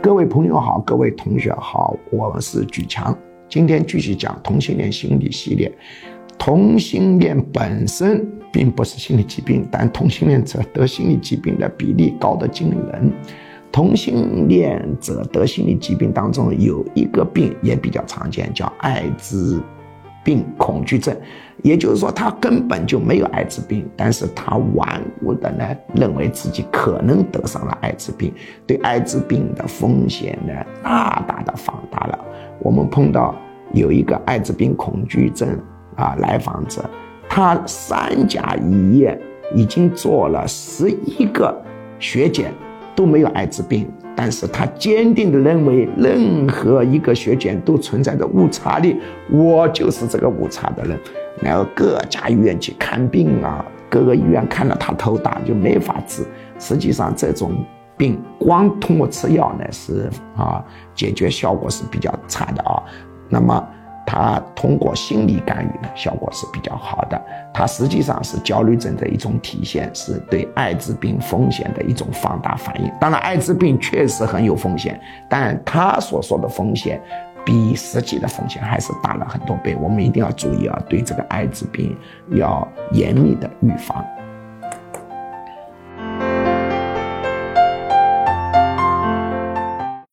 各位朋友好，各位同学好，我是举强，今天继续讲同性恋心理系列。同性恋本身并不是心理疾病，但同性恋者得心理疾病的比例高得惊人。同性恋者得心理疾病当中有一个病也比较常见，叫艾滋。病恐惧症，也就是说，他根本就没有艾滋病，但是他顽固的呢，认为自己可能得上了艾滋病，对艾滋病的风险呢，大大的放大了。我们碰到有一个艾滋病恐惧症啊来访者，他三甲医院已经做了十一个血检。都没有艾滋病，但是他坚定地认为任何一个血检都存在着误差率，我就是这个误差的人。然后各家医院去看病啊，各个医院看了他头大就没法治。实际上这种病光通过吃药呢是啊解决效果是比较差的啊。那么。它通过心理干预呢，效果是比较好的。它实际上是焦虑症的一种体现，是对艾滋病风险的一种放大反应。当然，艾滋病确实很有风险，但他所说的风险比实际的风险还是大了很多倍。我们一定要注意啊，对这个艾滋病要严密的预防。